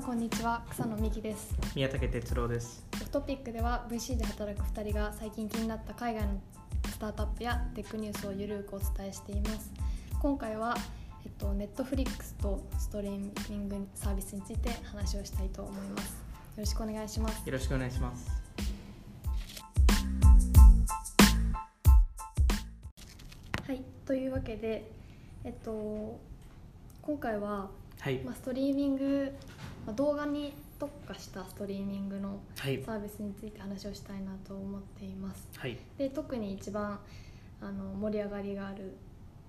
んこんにちは。草野美希です。宮武哲郎です。オフトピックでは VC で働く2人が最近気になった海外のスタートアップやテックニュースをゆるくお伝えしています。今回はえっと、ネットフリックスとストリーミングサービスについて話をしたいと思います。よろしくお願いします。よろしくお願いします。はいというわけでえっと今回は、はい。まあ、ストリーミング、まあ、動画に特化したストリーミングのはい。サービスについて話をしたいなと思っています。はい。で特に一番あの盛り上がりがある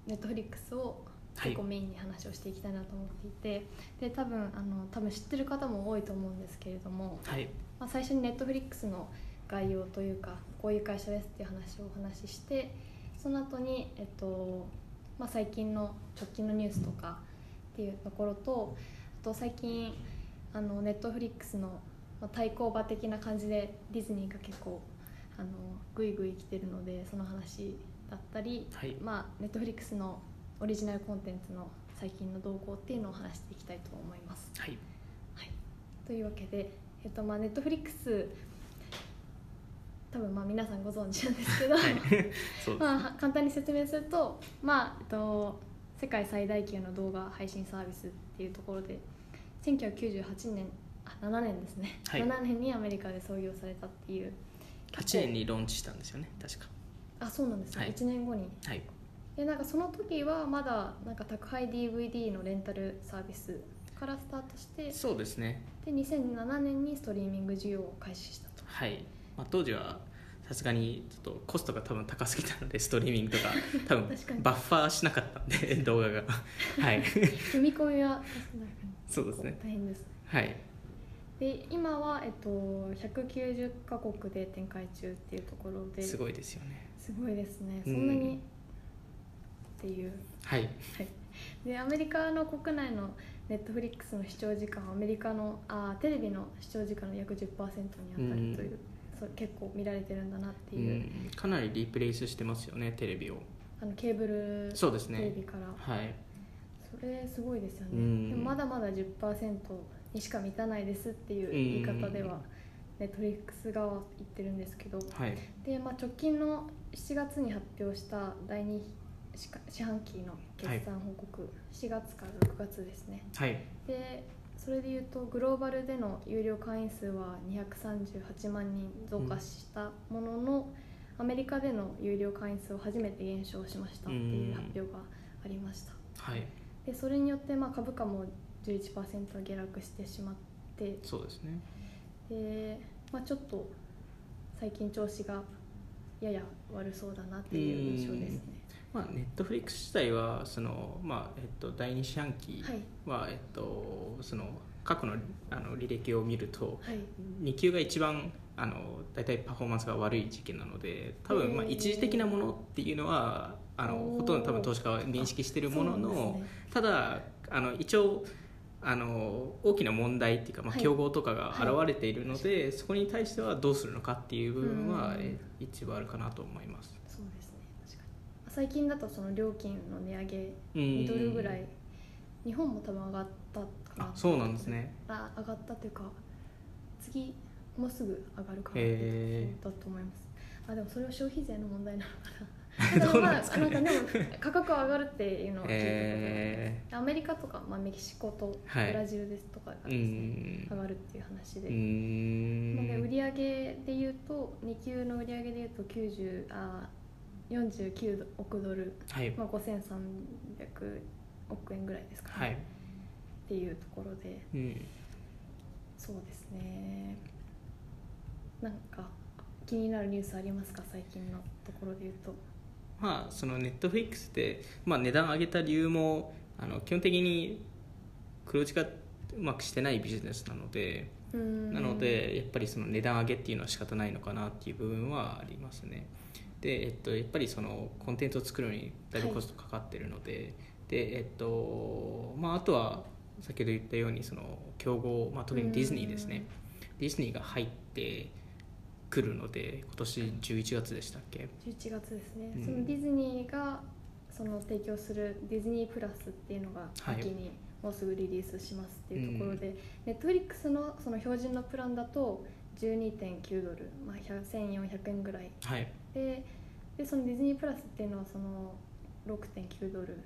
ネットフリックスをはい。結構メインに話をしていきたいなと思っていて、で多分あの多分知ってる方も多いと思うんですけれども、はい。まあ、最初にネットフリックスの概要というかこういう会社ですっていう話をお話ししてその後にえっとまあ、最近の直近のニュースとかっていうところとあと最近あのネットフリックスのまあ対抗馬的な感じでディズニーが結構あのグイグイ来てるのでその話だったり、はい。まあ、ネットフリックスのオリジナルコンテンツの最近の動向っていうのを話していきたいと思います。はい。はい、というわけで、えっとまあ、ネットフリックス多分まあ皆さんご存知なんですけど、はい。まあ、簡単に説明すると、まあえっと、世界最大級の動画配信サービスっていうところで1998年あ7年ですね、はい。7年にアメリカで創業されたっていう。8年にローンチしたんですよね確か。あそうなんですね、はい。1年後に。はい。でなんかその時はまだなんか宅配 DVD のレンタルサービスからスタートしてそうですね。で2007年にストリーミング事業を開始したと。はい、まあ、当時はさすがにちょっとコストが多分高すぎたのでストリーミングとか 多分バッファーしなかったんで動画が。はい。読み込みはそうですね。大変ですはい。で今は、えっと、190カ国で展開中っていうところで。すごいですよね。すごいですね。そうん。んなに、っていう。はい。はい。でアメリカの国内のネットフリックスの視聴時間はアメリカのあテレビの視聴時間の約10%に当たるという、そう結構見られてるんだなってう。いう、ん。かなりリプレイスしてますよねテレビを。あのケーブルそうですね。テレビから。はいそれすごいですよね、うん。でもまだまだ10%にしか満たないですっていう言い方では、ネットフリックス側は言ってるんですけど。はい。で、まあ、直近の7月に発表した第2四四半期の決算報告、4月から6月ですね。はい。でそれでいうとグローバルでの有料会員数は238万人増加したものの、アメリカでの有料会員数は初めて減少しましたっていう発表がありました。はいでそれによってまあ株価も11%下落してしまってそうですね。で、まあ、ちょっと最近調子がやや悪そうだなっていう印象ですね。まあ、ネットフリックス自体はその、まあえっと、第2四半期はえっと、その過去のあの履歴を見るとはい。2級が一番あの大体パフォーマンスが悪い時期なので多分、まあ、一時的なものっていうのはあのほとんど多分投資家は認識しているものの、ね。ただあの一応あの大きな問題っていうか、まあ、はい。競合とかがはい現れているので、そこに対してはどうするのかっていう部分は、一部あるかなと思います。そうですね。確かに。最近だとその料金の値上げうん2ドルぐらい日本も多分上がったかなあそうなんですね。あ上がったというか次もうすぐ上がるかなへだと思います。あでもそれは消費税の問題なのかな ですかね。まあなんかでも価格は上がるっていうのは聞いたことあります、えアメリカとか、まあ、メキシコとブはい。ラジルですとかがですね、ん。上がるっていう話で、なので売上でいうと2級の売上でいうと90あ49億ドル、はい。まあ、5300億円ぐらいですかね、はい、っていうところで。うん、そうですね。なんか気になるニュースありますか？最近のところで言うとまあそのネットフリックスで、まあ、値段上げた理由もあの基本的に黒字がうまくしてないビジネスなのでなのでやっぱりその値段上げっていうのは仕方ないのかなっていう部分はありますね。で、えっと、やっぱりそのコンテンツを作るのにだいぶコストかかってるので、でえっとまあ、あとは先ほど言ったようにその競合、まあ、特にディズニーですね。ディズニーが入ってくるので今年11月でしたっけ？11月ですね、うん。そのディズニーがその提供するディズニープラスっていうのがはい。秋にもうすぐリリースしますっていうところで、ネットフリックスのその標準のプランだと12.9ドル、まあ、1400円ぐらい。はい。ででそのディズニープラスっていうのはその6.9ドル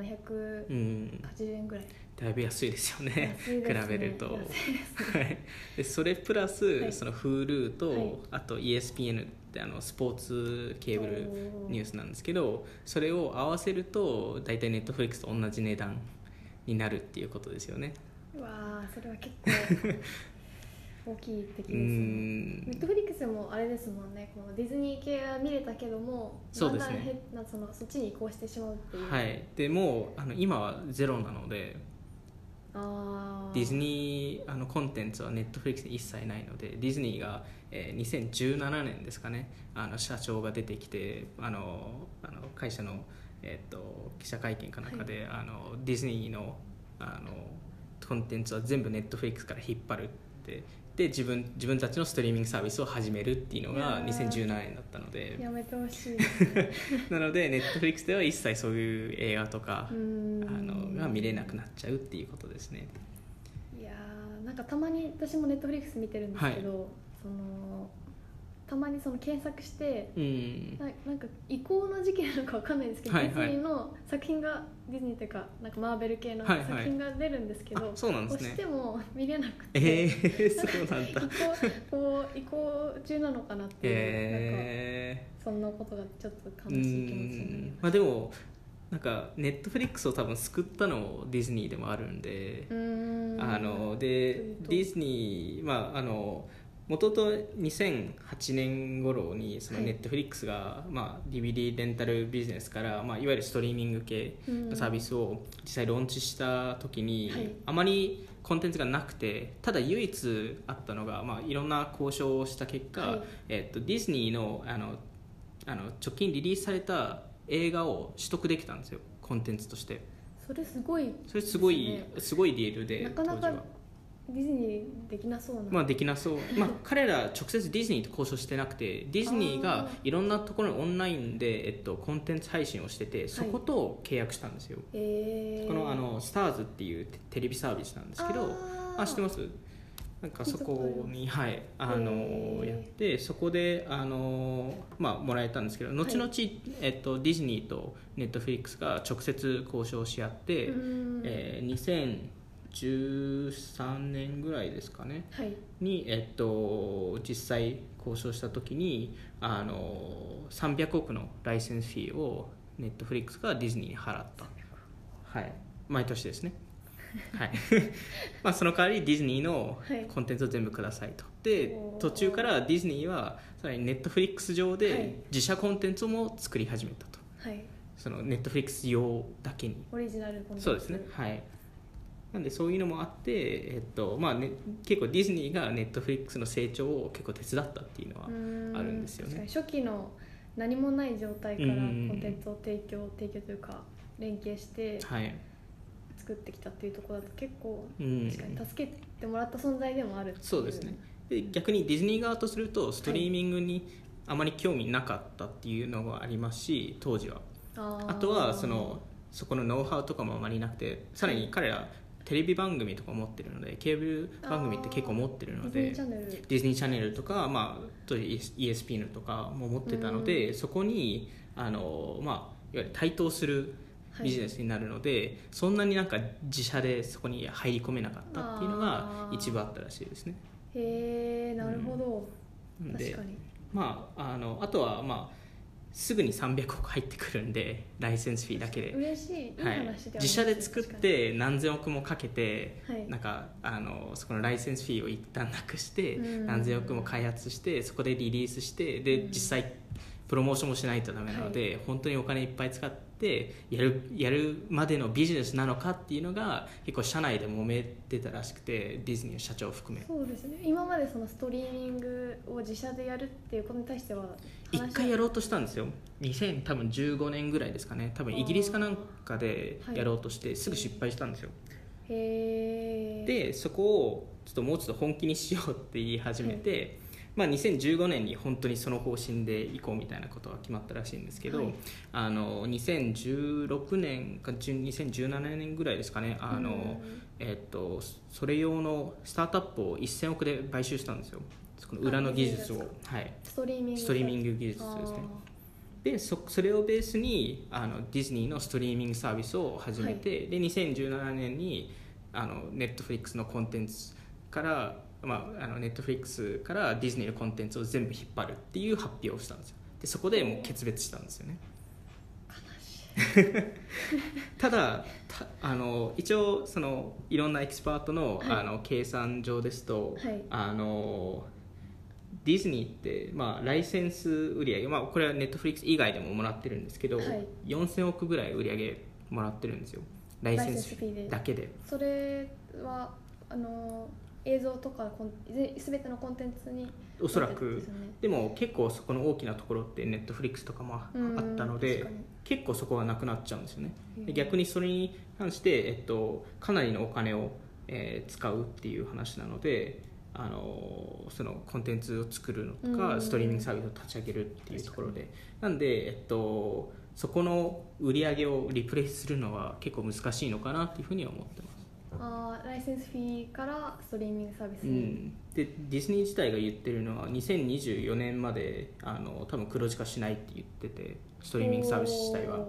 780うん円ぐらい、だいぶ安いですよね。ね。比べると。安いですね。はい。でそれプラス、はい。その Hulu と、はい。あと ESPN ってあのスポーツケーブルニュースなんですけどそれを合わせると大体 Netflix と同じ値段になるっていうことですよね。うわーそれは結構 大きい敵ですねんネットフリックスもあれですもんね。このディズニー系は見れたけどもそうですね。だんだんそのそっちに移行してしまうっていう、はい。でもうあの今はゼロなのであー。ディズニーあのコンテンツはネットフリックスに一切ないのでディズニーが、えー2017年ですかねあの社長が出てきてあのあの会社の、えー、と記者会見かなんかで、あのディズニーのあのコンテンツは全部ネットフリックスから引っ張るってで自分自分たちのストリーミングサービスを始めるっていうのがー。2017年だったので。やめてほしい。なのでネットフリックスでは一切そういう映画とかあのが見れなくなっちゃうっていうことですね。いやーなんかたまに私もネットフリックス見てるんですけど、そのたまにその検索してうん。ななんか移行の時期なのかわかんないですけど、はいはい。ディズニーの作品がディズニーというかなんかマーベル系のはいはい。作品が出るんですけど、あそうなんです押しねても見れなくて、えー、そうなんだ。移行こう移行中なのかなっていう、なんかえそんなことがちょっとー、悲しい気持ちになりうん。ままあでもなんかネットフリックスを多分救ったのもディズニーでもあるんで、す。うーん。あのでディズニーまああの元々2008年頃にそのはい。ネットフリックスが、まあ、DVD レンタルビジネスから、まあ、いわゆるストリーミング系のサービスを実際ローンチした時に、はい。あまりコンテンツがなくてただ唯一あったのが、まあ、いろんな交渉をした結果、はい。えっと、ディズニーのあのあの直近リリースされた映画を取得できたんですよコンテンツとして。それすごいそれすごいですすごいディールでなかなか当時はディズニーできなそうな、まあできなそう、まあ、彼ら直接ディズニーと交渉してなくてディズニーがいろんなところにオンラインで、えっと、コンテンツ配信をしててそこと契約したんですよ、えー、このあのスターズっていうテテレビサービスなんですけどあ知ってます？なんかそこに、はい、あへのーやってそこであの、まあ、もらえたんですけど後々、えっと、ディズニーとネットフリックスが直接交渉し合って、えー2013年ぐらいですかね。はい。に、えっと、実際交渉した時にあの300億のライセンスフィーをネットフリックスがディズニーに払った、はい、毎年ですね、はい。まあ、その代わりディズニーのはい。コンテンツを全部くださいと。でおー。途中からディズニーはさらにネットフリックス上はい。で自社コンテンツも作り始めたと。はい。そのネットフリックス用だけに。オリジナルコンテンツ。そうですね。はいなんでそういうのもあって、えっとまあね、結構ディズニーがネットフリックスの成長を結構手伝ったっていうのはあるんですよね。初期の何もない状態からコうんンテンツを提供提供というか連携してはい、作ってきたっていうところだと結構うん、確かに助けてもらった存在でもあるっていそうですね。で逆にディズニー側とするとストリーミングにあまり興味なかったっていうのがありますし当時は。あとはそのそこのノウハウとかもあまりなくてさらに彼らテレビ番組とか持ってるのでケーブル番組って結構持ってるのでディズニーチャンネル。とか、まあ、ESPN とかも持ってたので、そこにあの、まあ、いわゆる対等するビジネスになるので、そんなになんか自社でそこに入り込めなかったっていうのが一部あったらしいですね。へえなるほど、なんでまあ、あのあとは、まあ、すぐに300億入ってくるんでライセンスフィーだけで。嬉しい。いいはい。自社で作って何千億もかけて、はい。なんかあのそこのライセンスフィーを一旦なくして、うん。何千億も開発してそこでリリースしてで、うん。実際プロモーションもしないとダメなので、本当にお金いっぱい使ってやるやるまでのビジネスなのかっていうのが結構社内で揉めてたらしくてディズニーの社長を含め。そうですね。今までそのストリーミングを自社でやるっていうことに対しては一回やるろうとしたんですよ。2015年ぐらいですかね。多分イギリスかなんかでやろうとしてすぐ失敗したんですよ、へえでそこをちょっともうちょっと本気にしようって言い始めて、まあ、2015年に本当にその方針で行こうみたいなことは決まったらしいんですけど、はい。あの2016年か10 2017年ぐらいですかね。あの、うん。えっとそれ用のスタートアップを1000億で買収したんですよ。その裏の技術を。あ、はい、ストリーミング。ストリーミング技術ですね。でそそれをベースにあのディズニーのストリーミングサービスを始めて、で2017年にあのネットフリックスのコンテンツから、まあ、あのネットフリックスからディズニーのコンテンツを全部引っ張るっていう発表をしたんですよ。でそこでもう決別したんですよね。ただたあの一応そのいろんなエキスパートの,、はい。あの計算上ですと、はい。あのディズニーって、まあ、ライセンス売上、まあ、これはネットフリックス以外でももらってるんですけど、はい。4000億ぐらい売上もらってるんですよ。ライセンスだけで。それはあの映像とか全てのコンテンツにおそらく。よね。でも結構そこの大きなところってネットフリックスとかもあうんったので結構そこがなくなっちゃうんですよね。でうん逆にそれに関して、えっと、かなりのお金を、えー使うっていう話なのであのそのコンテンツを作るのとか、うんストリーミングサービスを立ち上げるっていうところで。なんで、えっと、そこの売り上げをリプレイするのは結構難しいのかなっていうふうには思ってますあーライセンスフィーからストリーミングサービスうに、ん、でディズニー自体が言ってるのは2024年まであの多分黒字化しないって言っててストリーミングサービス自体は。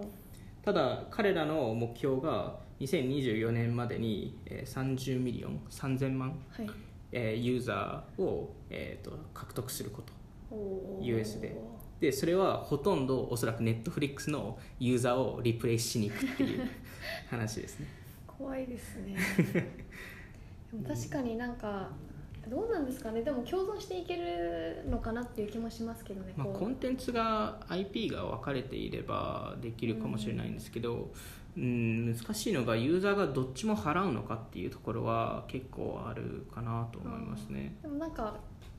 ただ彼らの目標が2024年までに、えー30 million 3000万、はい。えーユーザーを、えーと獲得すること。US で。でそれはほとんどおそらくネットフリックスのユーザーを replace しに行くっていう話ですね怖いですね。でも確かになんかどうなんですかね。でも共存していけるのかなっていう気もしますけどねまあ、コンテンツが IP が分かれていればできるかもしれないんですけど、うん、難しいのがユーザーがどっちも払うのかっていうところは結構あるかなと思いますね。でもなんか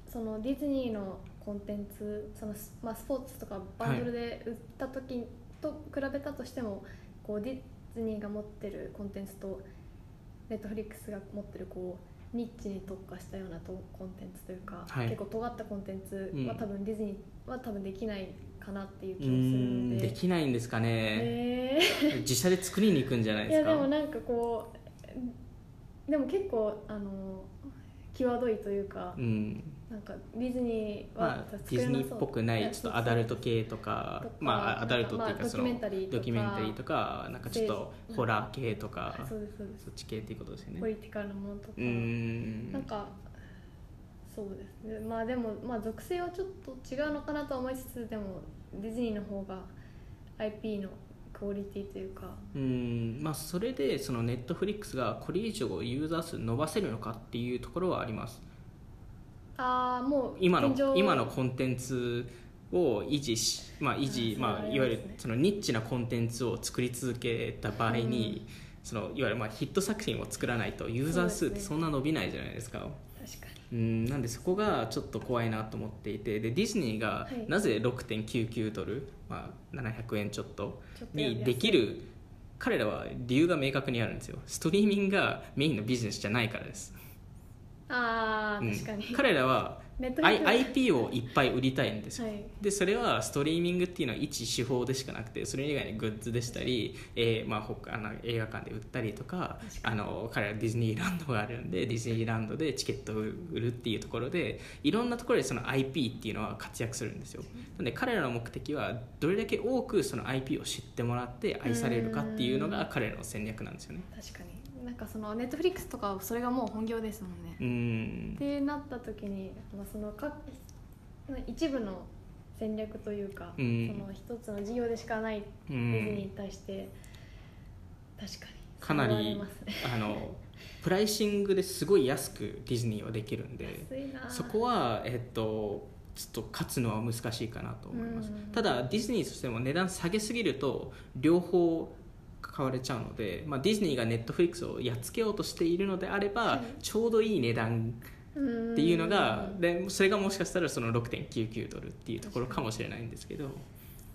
そのディズニーのコンテンツそのス,、まあ、スポーツとかバンドルで売った時と比べたとしても、こうディズニーが持ってるコンテンツとネットフリックスが持ってるこうニッチに特化したようなとコンテンツというか、はい。結構尖ったコンテンツはうん。多分ディズニーは多分できないかなっていうう気もするんので。できないんですかね、え自社で作りに行くんじゃないーいですか？やでもなんかこうでも結構あの際どいというか、うんなんかディズニーはまあ、作ディズニーっぽくないちょっとアダルト系とかまあアダルトっていうまあかそのドキュメンタリーとかなんかちょっとホラー系とかはいそうですそうです。そっち系っていうことですよね。ポリティカルなものとか、うん。なんかそうですね。まあでもまあ属性はちょっと違うのかなとは思いつつでもディズニーの方が IP のクオリティというか。うん。まあ、それでそのネットフリックスがこれ以上ユーザー数伸ばせるのかっていうところはありますああもう今の今のコンテンツを維持し、まあ維持まあ、いわゆるそのニッチなコンテンツを作り続けた場合に、そのいわゆるまあヒット作品を作らないとユーザー数ってそんな伸びないじゃないですか。確かうんなんでそこがちょっと怖いなと思っていてでディズニーがはい。なぜ6.99ドル、まあ、700円ちょっとにできる彼らは理由が明確にあるんですよ。ストリーミングがメインのビジネスじゃないからです、うんああ確かに、彼らは IP をいっぱい売りたいんです。よ、はい。でそれはストリーミングっていうのは一手法でしかなくてそれ以外にグッズでしたり、えーまあ、他あの映画館で売ったりとかあの彼らディズニーランドがあるんでディズニーランドでチケットを売るっていうところでいろんなところでその IP っていうのは活躍するんですよ。なので彼らの目的はどれだけ多くその IP を知ってもらって愛されるかっていうのが彼らの戦略なんですよね。確かになんかそのネットフリックスとかはそれがもう本業ですもんね、うん。ってなった時に、まあ、そのか一部の戦略というか、うん。その一つの事業でしかないデうん。ィズニーに対して、確かにかなりあのプライシングですごい安くディズニーはできるんでそこは、えっと、ちょっと勝つのは難しいかなと思います。うん。ただディズニーとしても値段下げすぎると両方買われちゃうので、まあ、ディズニーがネットフリックスをやっつけようとしているのであれば、はいちょうどいい値段っていうのがでそれがもしかしたらその6.99ドルっていうところかもしれないんですけど。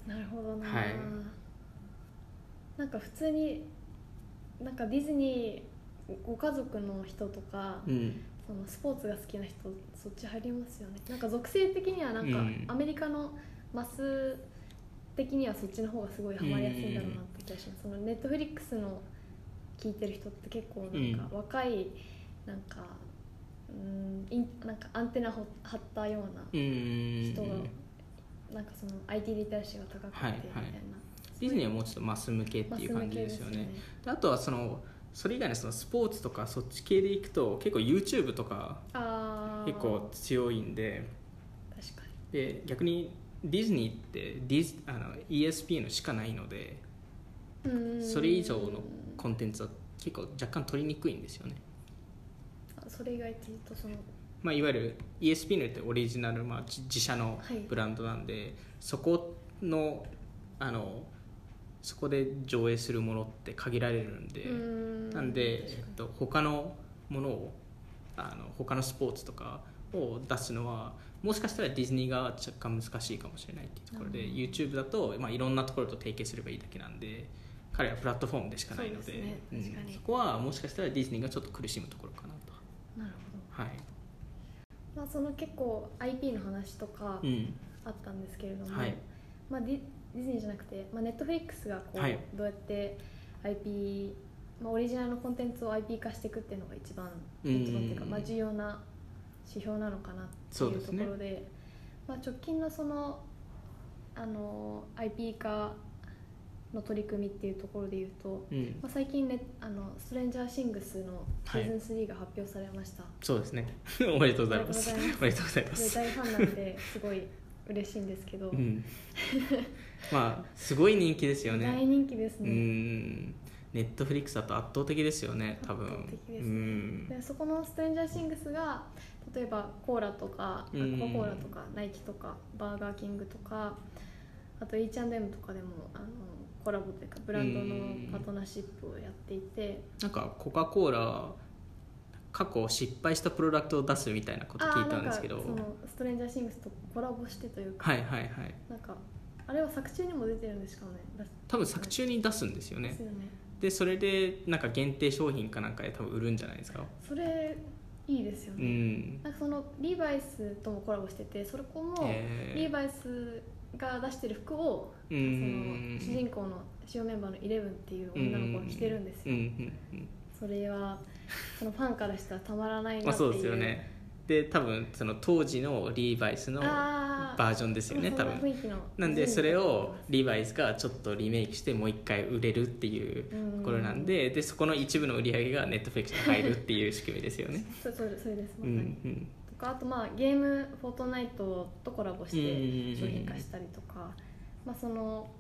なるほどな、はい。なんか普通になんかディズニーご家族の人とか、うん。そそのスポーツが好きな人そっち入りますよね。なんか属性的にはなんかうん。アメリカのマス的にはそっちの方がすごいハマりやすいんだろうなっしますそのネットフリックスの聞いてる人って結構なんかうん。若いなんかうんインなんかアンテナほ張ったような人がなんかその IT リテラシーが高くてみたいな、はいはい。ディズニーはもうちょっとマス向けっていう感じですよね。であとはそのそれ以外のそのスポーツとかそっち系でいくと結構 YouTube とか結構強いんで。で逆にディズニーってディズあの ESP のしかないのでそれ以上のコンテンツは結構若干取りにくいんですよね、あそれ以外っていうとその。まあ、いわゆる ESP のってオリジナル、まあ、自自社のはいブランドなんで、そこのあのそこで上映するものって限られるんで、なんで、えっと、他のものをあの他のスポーツとかを出すのはもしかしたらディズニーが若干難しいかもしれないっていうところで、うん。YouTube だと、まあ、いろんなところと提携すればいいだけなんで彼はプラットフォームでしかないので。ね。うん。そこはもしかしたらディズニーがちょっと苦しむところかなと。なるほはい。ど、まあ、その結構 IP の話とかうん。あったんですけれども、はい。まあ、ディディズニーじゃなくて、まあ、ネットフリックスがこう、はい。どうやって IP、まあ、オリジナルのコンテンツを IP 化していくっていうのが一番うん。一番っていうか、まあ、重要な指標なのかなっていうところでまあ、直近のそのあの IP 化の取り組みっていうところで言うと、うん。まあ、最近ねあのストレンジャーシングスのシーズン3が発表されました、そうですね。おめでとうございます。おめでとうございまです。大ファンなんですごい嬉しいんですけど、うん、まあすごい人気ですよね。大人気ですうね、ん。ネットフリックスだと圧倒的ですよね多分。圧倒的ですね。うん。でそこのストレンジャーシングスが例えばコーラとか、コカ・コーラとかナイキとかバーガーキングとかあと H&M とかでもあのコラボというかブランドのパートナーシップをやっていて、なんかコカ・コーラ過去失敗したプロダクトを出すみたいなこと聞いたんですけど。あーなんかそのストレンジャーシングスとコラボしてというか、はいはいはい。なんかあれは作中にも出てるんですかね。多分作中に出すんですよね。でね。でそれでなんか限定商品かなんかで多分売るんじゃないですか。それいいですようね、ん。なんかそのリーバイスともコラボしててそれこもリー。バイスが出してる服をうそのん主人公の主要メンバーのイレブンっていう女の子が着てるんですよ、それはそのファンからしたらたまらないなまあっていう、そうですよね。で多分その当時のリーバイスのバージョンですよね多分。なんでそれをリーバイスがちょっとリメイクしてもう一回売れるっていうところなんででそこの一部の売り上げがネットフリックスに入るっていう仕組みですよね。そそれそれですうまさに、んうん。とかあとまあゲーム「フォートナイト」とコラボしてうん商品化したりとか、まあ、その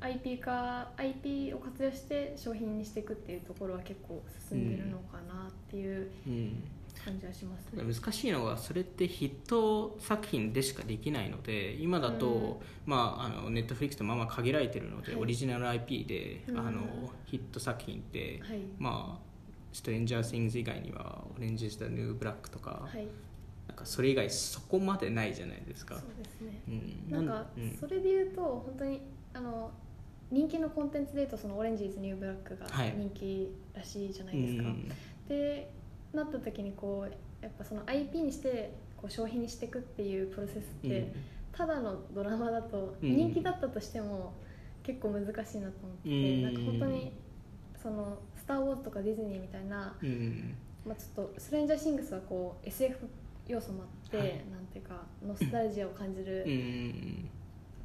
IP 化 IP を活用して商品にしていくっていうところは結構進んでるのかなっていううん。感じはしますね。難しいのがそれってヒット作品でしかできないので今だと、うん。まあ、あのネットフリックスとまあまあ限られてるので、はい。オリジナル IP で、うん。あのヒット作品って、はい、まあストレンジャー・シングス以外にはオレンジ・ズ・ザ・ニュー・ブラックとか,、はい、なんかそれ以外そこまでないじゃないですか。そうですね。うん。なんかうん。それで言うと本当にあの人気のコンテンツで言うとそのオレンジーズニューブラックがはい。人気らしいじゃなういですか。んでなった時にこうやっぱその IP にしてこう商品にしていくっていうプロセスって、ただのドラマだとうん。人気だったとしても結構難しいなと思ってて、うん。なんか本当にその「スター・ウォーズ」とかディズニーみたいな、うん。うんまあ、ちょっとストレンジャーシングスはこう SF 要素もあって、はい。なんていうかノスタルジアを感じる、うん。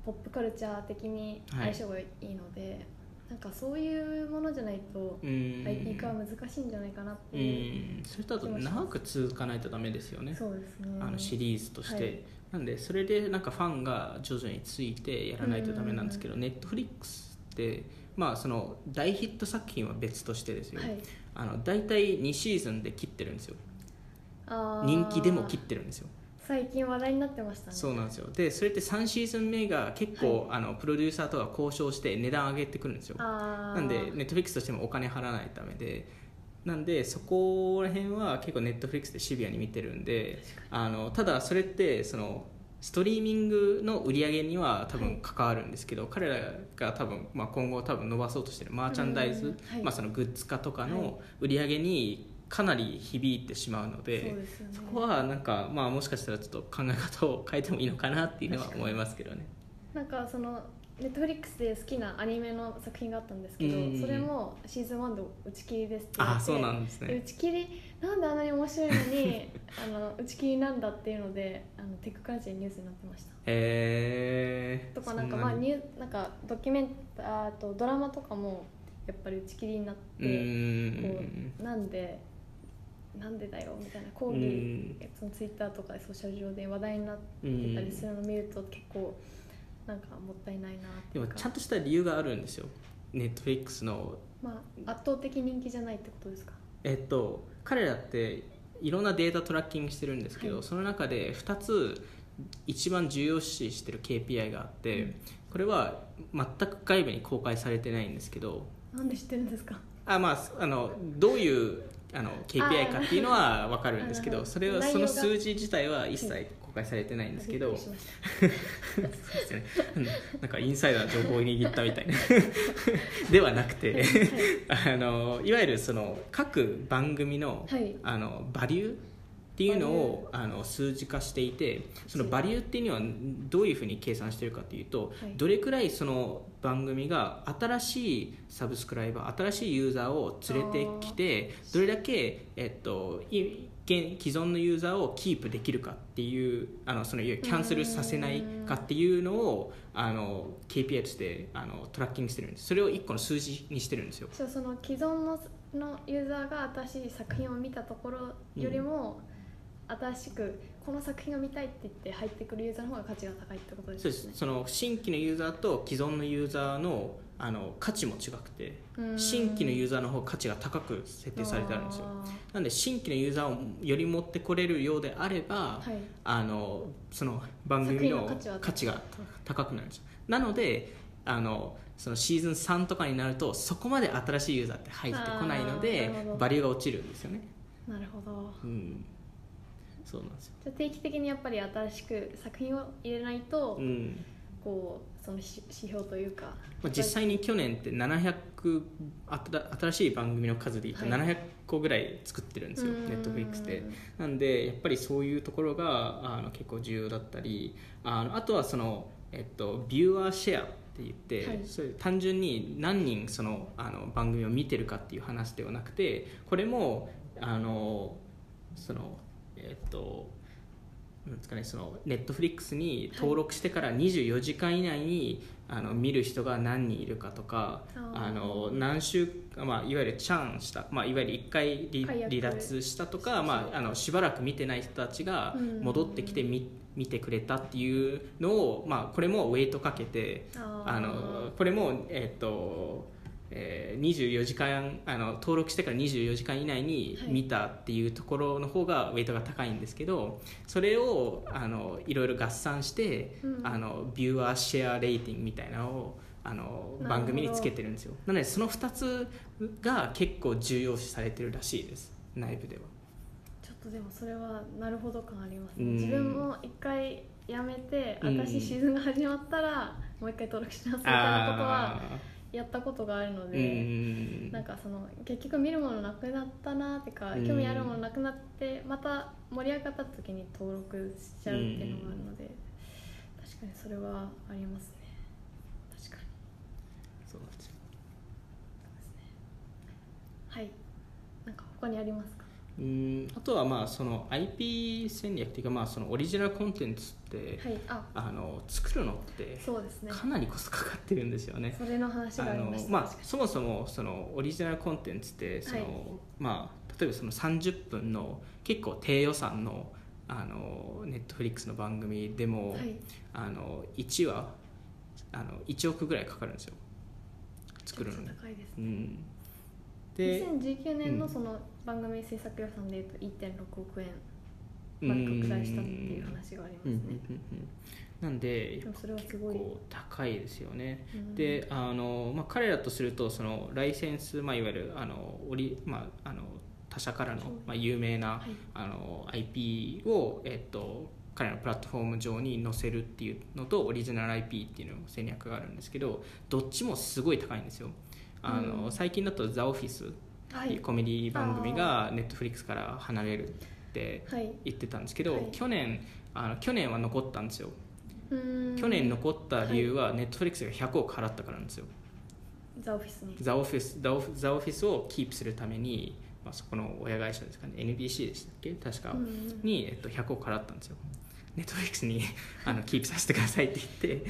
ポップカルチャー的に相性がいいので、なんかそういうものじゃないとうん。IP 化は難しいんじゃないかなってういう、ん。それだと長く続かないとダメですよね。そうですね。あのシリーズとして、はい。なんでそれでなんかファンが徐々についてやらないとダメなんですけどネットフリックスってまあその大ヒット作品は別としてですよ、はい。あの大体2シーズンで切ってるんですよ人気でも切ってるんですよ。最近話題になってましたね。そうなんですよ。でそれって3シーズン目が結構、あのプロデューサーとか交渉して値段上げてくるんですよ。なんでネットフリックスとしてもお金払わないためで。なんでそこら辺は結構ネットフリックスでシビアに見てるんであのただそれってそのストリーミングの売り上げには多分関わるんですけど、彼らが多分、まあ、今後多分伸ばそうとしてるマーチャンダイズ、うん。はい。まあ、そのグッズ化とかはい。の売り上げにかなり響いてしまうのでね。そこはなんか、まあ、もしかしたらちょっと考え方を変えてもいいのかなっていうのは思いますけどね。なんかそのネットフリックスで好きなアニメの作品があったんですけど、うんそれもシーズン1で打ち切りですってあそうなんですでね打ち切りなんであんなに面白いのに あの打ち切りなんだっていうのであのテッククランチでニュースになってました。へえとかなんかまあニューなんかドキュメンあとドラマとかもやっぱり打ち切りになっうて、ーこんうなんでなんでだよみたいな抗う議ん。そのツイッターとかソーシャル上で話題になってたりするのを見ると結構なんかもったいないなでもちゃんとした理由があるんですよ。ネットフリックスの。まあ、圧倒的人気じゃないってことですか？えっと彼らっていろんなデータトラッキングしてるんですけど、はい。その中で2つ一番重要視してる KPI があって、うん。これは全く外部に公開されてないんですけど。なんで知ってるんですか？あ、まあ、あのどういうあの KPI かっていうのは分かるんですけどそれはその数字自体は一切公開されてないんですけど、そうですね。うん。なんかインサイダー情報を握ったみたいな。ではなくてあのいわゆるその各番組の,、はい。あのバリューっていうのをあの数字化していてそのバリューっていうのはどういうふうに計算しているかというと、はい。どれくらいその番組が新しいサブスクライバー新しいユーザーを連れてきてどれだけ、えっと、い現既存のユーザーをキープできるかっていうあのそのキャンセルさせないかっていうのをあの KPI としてあのトラッキングしてるんです。それを1個の数字にしてるんですよ。たじゃあその既存ののユーザーが新しい作品を見たところよりも、新しくこの作品を見たいって言って入ってくるユーザーの方が価値が高いってことでそうすねです。その新規のユーザーと既存のユーザーのあの価値も違くてうん。新規のユーザーの方が価値が高く設定されてあるんですよ。あなんで新規のユーザーをより持ってこれるようであれば、ーはい。あのその番組の価値が高くなるんですよ。なのであのそのシーズン3とかになるとそこまで新しいユーザーって入ってこないのでバリューが落ちるんですよね。なるほど。うんそうなんですよ。じゃあ定期的にやっぱり新しく作品を入れないと、うん。こうその指指標というかまあ、実際に去年って700あた新しい番組の数でいうとはい。700個ぐらい作ってるんですよ、うん。ネットフリックスで。なんでやっぱりそういうところがあの結構重要だったりあのあとはその、えっと、ビューアーシェアって言って、はい。それ単純に何人そのあの番組を見てるかっていう話ではなくてこれもあのそのえっとなんですかね、そのネットフリックスに登録してから24時間以内に、あの見る人が何人いるかとかあの何週、まあ、いわゆるチャンした、まあ、いわゆる1回離離脱したとか、まあ、あのしばらく見てない人たちがうん。戻ってきて見見てくれたっていうのを、まあ、これもウェイトかけてあのこれも、えっとえー、24時間あの登録してから24時間以内にはい見たっていうところの方がウェイトが高いんですけどそれをあのいろいろ合算して、うん。あの viewer share rating みたいなのをあの番組につけてるんですよ。なのでその2つが結構重要視されてるらしいです。内部では。ちょっとでもそれはなるほど感ありますね、うん。自分も一回やめてうん。新しいシーズンが始まったらもう一回登録し直すみたいなことはやったことがあるのうで、ん。なんかその結局見るものなくなったなってかうん。興味あるものなくなってまた盛り上がった時に登録しちゃうっていうのがあるので確かにそれはありますね。確かに。そうですよ。はい。なんか他にありますか？うん。あとはまあその IP 戦略っていうかまあそのオリジナルコンテンツって、はい。あ。あの作るのってそうですね。かなりコストかかってるんですよね。それの話があのまあそもそもそのオリジナルコンテンツってその、はいまあ例えばその30分の結構低予算のあのネットフリックスの番組でも、はい。あの1話あの1億ぐらいかかるんですよ。作るのに。高いですね。うん、で2019年のうんその番組制作予算でいうと1.6億円まで拡大したっていう話がありますうんうんうんねうん。なんでそれはすごい。高いですよね。うん。であの、まあ、彼らとするとそのライセンス、まあ、いわゆるあのオリ、まあ、あの他社からのまあ、有名な、はい。あの IP を、えっと、彼らのプラットフォーム上に載せるっていうのとオリジナル IP っていうの戦略があるんですけどどっちもすごい高いんですよ。あのうん。最近だと「ザ・オフィス」ってい。うコメディ番組がネットフリックスから離れるってはい。言ってたんですけど、はい。去年あの去年は残ったんですよ。去年残った理由はネットフリックスが100億払ったからなんですよ。ザ・オフィスに。ザ・オフィスザオフザオフィスをキープするために、まあ、そこの親会社ですかね。NBC でしたっけ？確か、うん。に、えっと、100億払ったんですよ。ネットフリックスに あのキープさせてくださいって言って。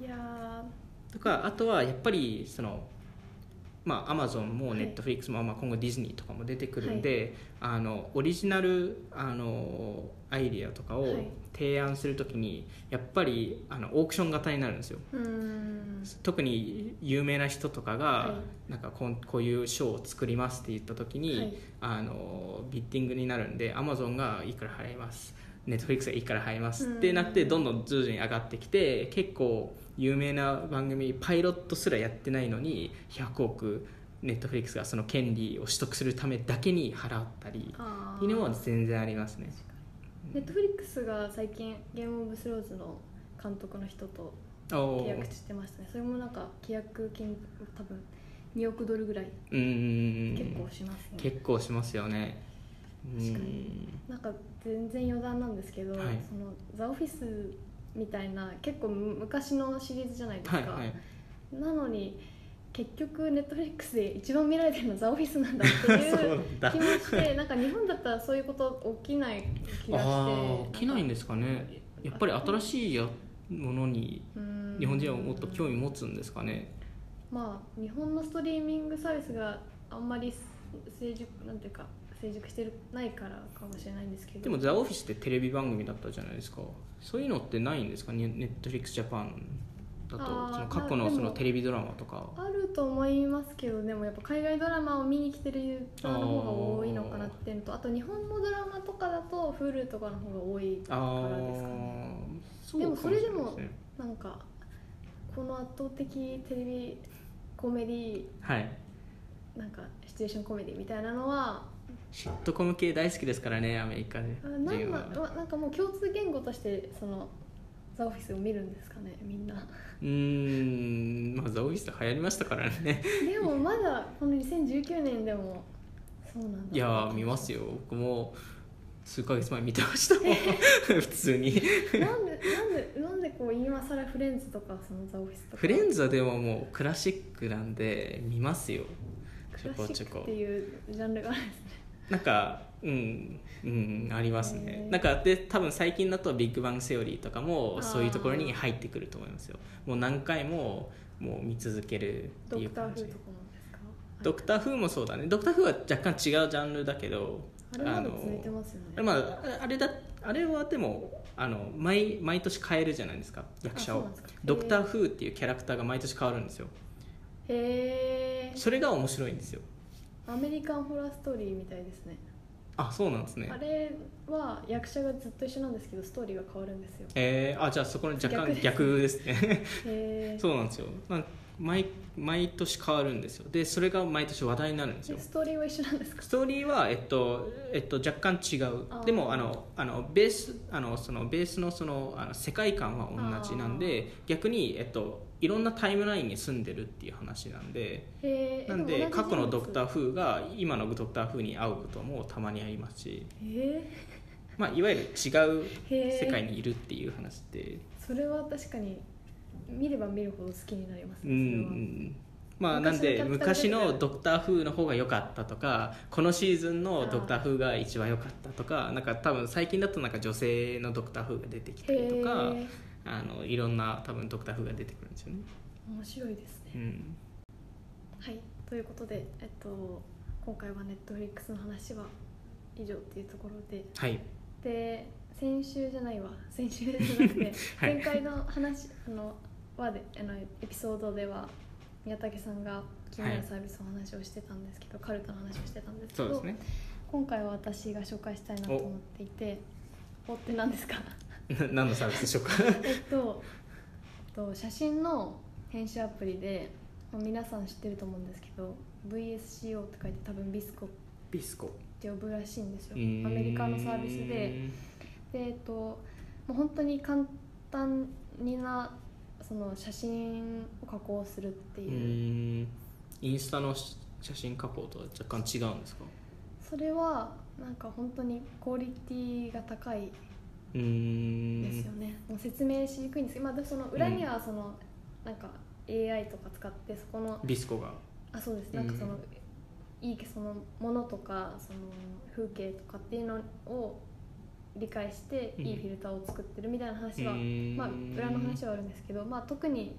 いやとかあとはやっぱりそのまあアマゾンもはい。ネットフリックスも、まあ、今後ディズニーとかも出てくるんで、あのオリジナルあのアイディアとかをはい。提案するときにやっぱりあのオークション型になるんですよ。特に有名な人とかが、はなんかこんこういうショーを作りますって言った時に、はい。あの bidding になるんでアマゾンがいくら払います。ネットフリックスがいくら払いますってなってうん。どんどん徐々に上がってきて結構有名な番組パイロットすらやってないのに100億ネットフリックスがその権利を取得するためだけに払ったりあっていうのは全然ありますね。ネットフリックスが最近ゲームオブスローンズの監督の人と契約してましたね。それもなんか契約金多分2億ドルぐらい結構しますね、結構しますよね。うん。確かなんか全然余談なんですけど、はい。そのザ・オフィスみたいな結構昔のシリーズじゃないですか、はいはい。なのに結局ネットフリックスで一番見られてるのザ・オフィスなんだってい そう気もしてなんか日本だったらそういうこと起きない気がして。起きないんですかね。やっぱり新しいやものにうん。日本人はもっと興味持つんですかね。まあ日本のストリーミングサービスがあんまり成熟なんていうか成熟してるないからかもしれないんですけど。でも「ザ・オフィスってテレビ番組だったじゃないですか。そういうのってないんですか？ネットフリックスジャパンだとその過去のそのテレビドラマとか。あると思いますけどでもやっぱ海外ドラマを見に来てるユーザーの方が多いのかなっていうのとあと日本のドラマとかだと Hulu とかの方が多いかあらですかね。でもそれでもなんかこの圧倒的テレビコメディはい。なんかシチュエーションコメディみたいなのはシットコム系大好きですからねアメリカで。あなんななんかもう共通言語としてそのザ・オフィスを見るんですかねみんな。うーんまあザ・オフィス流行りましたからね。でもまだこの2019年でもそうなんだ。いやー見ますよ。僕も数ヶ月前見てましたもん。普通に。なんでなんでなんでこう今更フレンズとかそのザ・オフィスとか。フレンズはでももうクラシックなんで見ますよ。クちょラシックこちょこっていうジャンルがあるんですねなんかうんうんありますね。なんかで多分最近だと「ビッグバンセオリー」とかもそういうところに入ってくると思いますよ。もう何回ももう見続けるってドクターいう感じドクター・フーもそうだね。ドクター・フーは若干違うジャンルだけどあれまだ続いてますよね。まあ、あれだあれはでもあの毎毎年変えるじゃないですか役者を。ドクター・フーっていうキャラクターが毎年変わるんですよ。へえそれが面白いんですよアメリカンホラーストーリーみたいですね。あそうなんですね。あれは役者がずっと一緒なんですけどストーリーが変わるんですよ。えー、あじゃあそこの若干逆逆ですね。へえ そうなんですよ。なん毎毎年変わるんですよ。でそれが毎年話題になるんですよ。ストーリーは一緒なんですか？ストーリーは、えっとえっと、若干違う。でもあのあのベースあのそのベースのそのあの世界観は同じなんで逆に、えっと、いろんなタイムラインに住んでるっていう話なんでなんで過去のドクターー・フーが今のドクター・フーに会うこともたまにありますし、へまあ、いわゆる違う世界にいるっていう話で。それは確かに見れば見るほど好きになりますうねそれは。んまあなんで昔昔のドクター・フーの方が良かったとかこのシーズンのドクター・フーが一番良かったとかなんか多分最近だとなんか女性のドクター・フーが出てきたりとかあのいろんな多分ドクター・フーが出てくるんですよね、面白いですね。うん、はい。ということで、えっと、今回はネットフリックスの話は以上っていうところで。はい。で先週じゃないわ。先週じゃなくて はい。前回の話あのはであのエピソードでは宮武さんが気になるサービスの話をしてたんですけど、カルタの話をしてたんですけどそうですね。今回は私が紹介したいなと思っていてお。って何ですか？な何のサービスでしょうか？えっとえっと写真の編集アプリで、まあ皆さん知ってると思うんですけど VSCO って書いて多分ビスコ。っビスコ。て呼ぶらしいんですよ。アメリカのサービスで。でえっともう本当に簡単になその写真を加工するってう。いう、インスタの写真加工とは若干違うんですか？それはなんか本当にクオリティが高いですよね、もう説明しにくいんですけど、まあ、でその裏にはその、なんか AI とか使ってそこのビスコが。あそうです。なんかその、いいそのものとかその風景とかっていうのを理解してうん。いいフィルターを作ってるみたいな話は、うー。んまあ、裏の話はあるんですけど、まあ、特に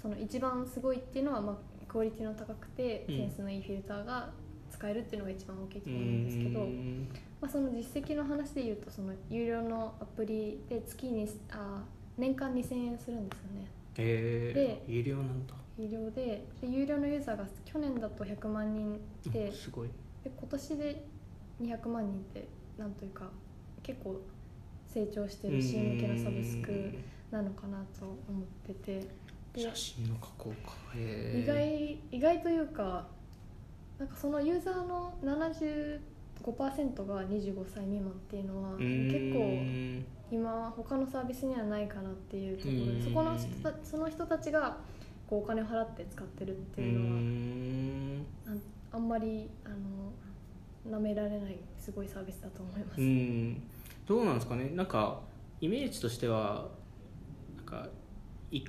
その一番すごいっていうのは、まあ、クオリティの高くてうん。センスのいいフィルターが使えるっていうのが一番大きいと思うんですけど、ん。まあ、その実績の話でいうとその有料のアプリで月にあ年間2000円するんですよね。へでえ有料なんだ。有料でで有料のユーザーが去年だと100万人でうんすごい。で今年で200万人ってなんというか結構成長してる C 向けのサブスクなのかなと思ってて。で写真の加工か。へ意外意外というかなんかそのユーザーの75%が25歳未満っていうのは結構今他のサービスにはないかなっていうところうんでそこの人たその人たちがこうお金を払って使ってるってういうのはあんまりあの舐められないすごいサービスだと思います。うん。どうなんですかね。なんかイメージとしてはなんかい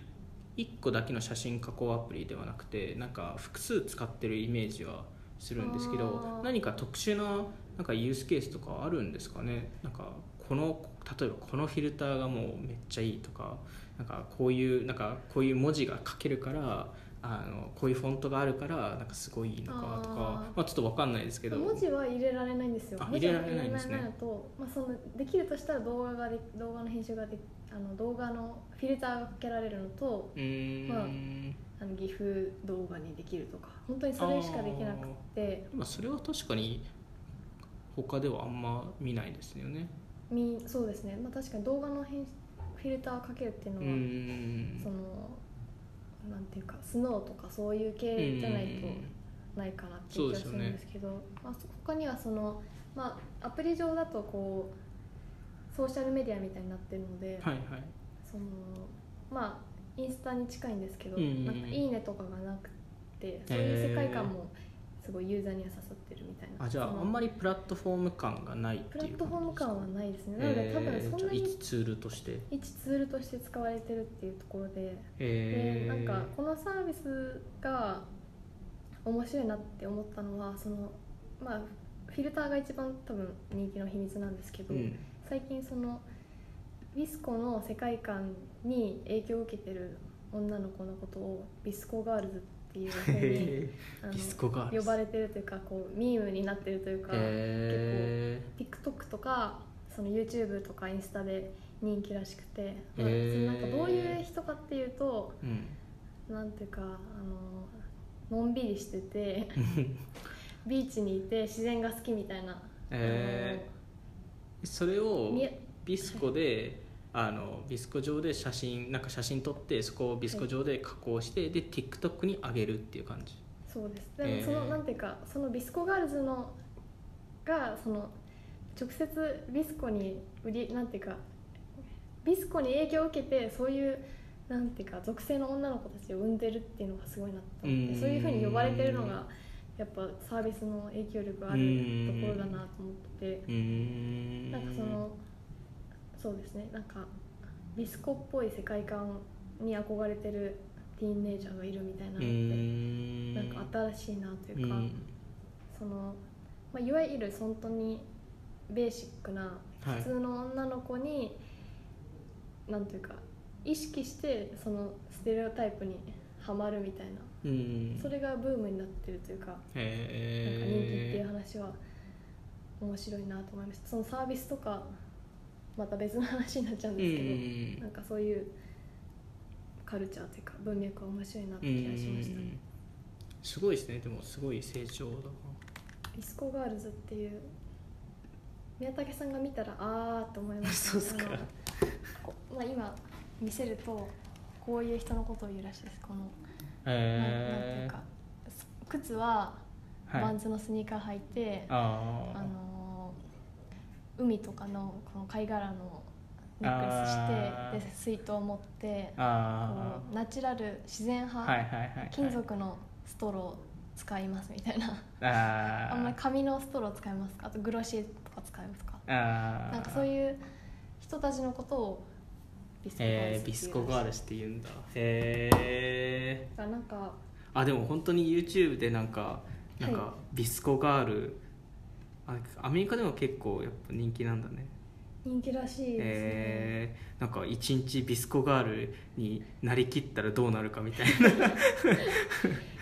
1個だけの写真加工アプリではなくてなんか複数使ってるイメージはするんですけど何か特殊ななんかユースケースとかあるんですかね。なんかこの例えばこのフィルターがもうめっちゃいいとかなんかこういうなんかこういう文字が書けるからあのこういうフォントがあるからなんかすごいいいのかとかまあ、ちょっと分かんないですけど。文字は入れられないんですよ。入れられないんですね。と、まあ、そのできるとしたら動画がで動画の編集がであの動画のフィルターがかけられるのとまああの GIF 動画にできるとか本当にそれしかできなくて。まあ、それは確かに他ではあんま見ないですよね。みそうですね、まあ、確かに動画の編フィルターをかけるっていうのうは、ん。そのなんていうかスノーとかそういう系じゃないとないかなっていう気がするんですけどまあ、他にはその、まあ、アプリ上だとこうソーシャルメディアみたいになってるので、はいはい。そのまあインスタに近いんですけど、うん。なんかいいねとかがなくてそういう世界観もすごいユーザーには刺さってるみたいな。あじゃああんまりプラットフォーム感がないってプラッいうトフォーム感はないですね、なので多分えーそんなに一ツールとして？一ツールとして使われてるっていうところで、えー、でなんかこのサービスが面白いなって思ったのはそのまあフィルターが一番多分人気の秘密なんですけど、うん。最近そのビスコの世界観に影響を受けてる女の子のことをビスコガールズっていうふうに呼ばれてるというかこうミームになってるというか、え TikTok とかその YouTube とかインスタで人気らしくて、まあなんかどういう人かっていうとーうん。なんていうかあののんびりしててビーチにいて自然が好きみたいな、えー。それあをビスコであのビスコ上で写真なんか写真撮ってそこをビスコ上で加工して、で TikTok に上げるっていう感じ。そうです。でもその、えー。なんていうかそのビスコガールズのがその直接ビスコに売りなんていうかビスコに影響を受けてそういうなんていうか属性の女の子たちを生んでるっていうのがすごいなと思っうん。てそういうふうに呼ばれてるのがやっぱサービスの影響力があるところだなと思ってて。なんかそのそうですね。なんかビスコっぽい世界観に憧れてるティーンネイジャーがいるみたいなのうってーん。なんか新しいなというか、うん。その、まあ、いわゆる本当にベーシックなはい。普通の女の子に、なんというか意識してそのステレオタイプにはまるみたいな、うん。それがブームになってるというか,、なんか人気っていうへ話は面白いなと思いました。そのサービスとかまた別の話になっちゃうんですけど、うんなんかそういうカルチャーというか文脈は面白いなってう気がしました、んすごいですね。でもすごい成長だな。ビスコガールズっていう宮武さんが見たらあーと思いました そうっすか。まあ、今見せるとこういう人のことを言うらしいです。この、ななんていへうか靴ははい。バンズのスニーカー履いて、ああのー海とかのこの貝殻のネックレスしてで水筒を持ってこうナチュラル自然派、はいはいはいはい。金属のストロ使いますみたいな。あ あんまり紙のストロー使いますか？あとグロシーとか使いますか？あなんかそういう人たちのことをビスコガールえー、ビスコガールスって言うんだ。へえだからなんかあでも本当に YouTube でなんかなんかはビスコガールあアメリカでも結構やっぱ人気なんだね。人気らしいですね、えー、なんか一日ビスコガールになりきったらどうなるかみたいな。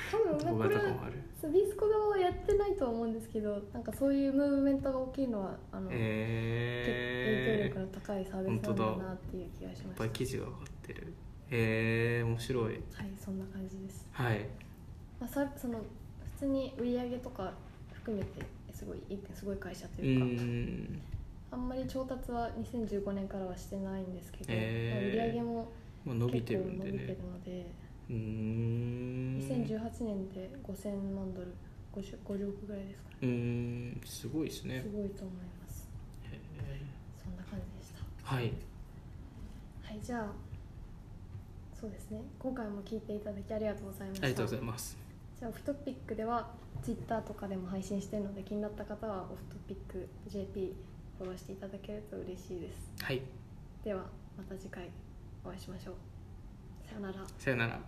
多動分もあるビスコ側はやってないとは思うんですけどなんかそういうムーブメントが大きいのはあの、えー、影響力の高いサービスなんだなっていう気がしましたぱい記事が上がってる。へえー、面白い。はいそんな感じです、はい。まあ、さその普通に売り上げとか含めてすごいすごい会社とういうか、ん。あんまり調達は2015年からはしてないんですけど、えー。まあ売り上げもまあ伸び結てるんで構伸びてるねので、うーん。2018年で5000万ドル 50, 50億ぐらいですかね。うーん。すごいですね。すごいと思います。へそんな感じでした。ーはい。はいじゃあそうですね。今回も聞いていただきありがとうございました。ありがとうございますじゃあオフトピックでは Twitter とかでも配信してるので気になった方はオフトピック JP フォローしていただけると嬉しいです。はい。ではまた次回お会いしましょう。さよなら。さよなら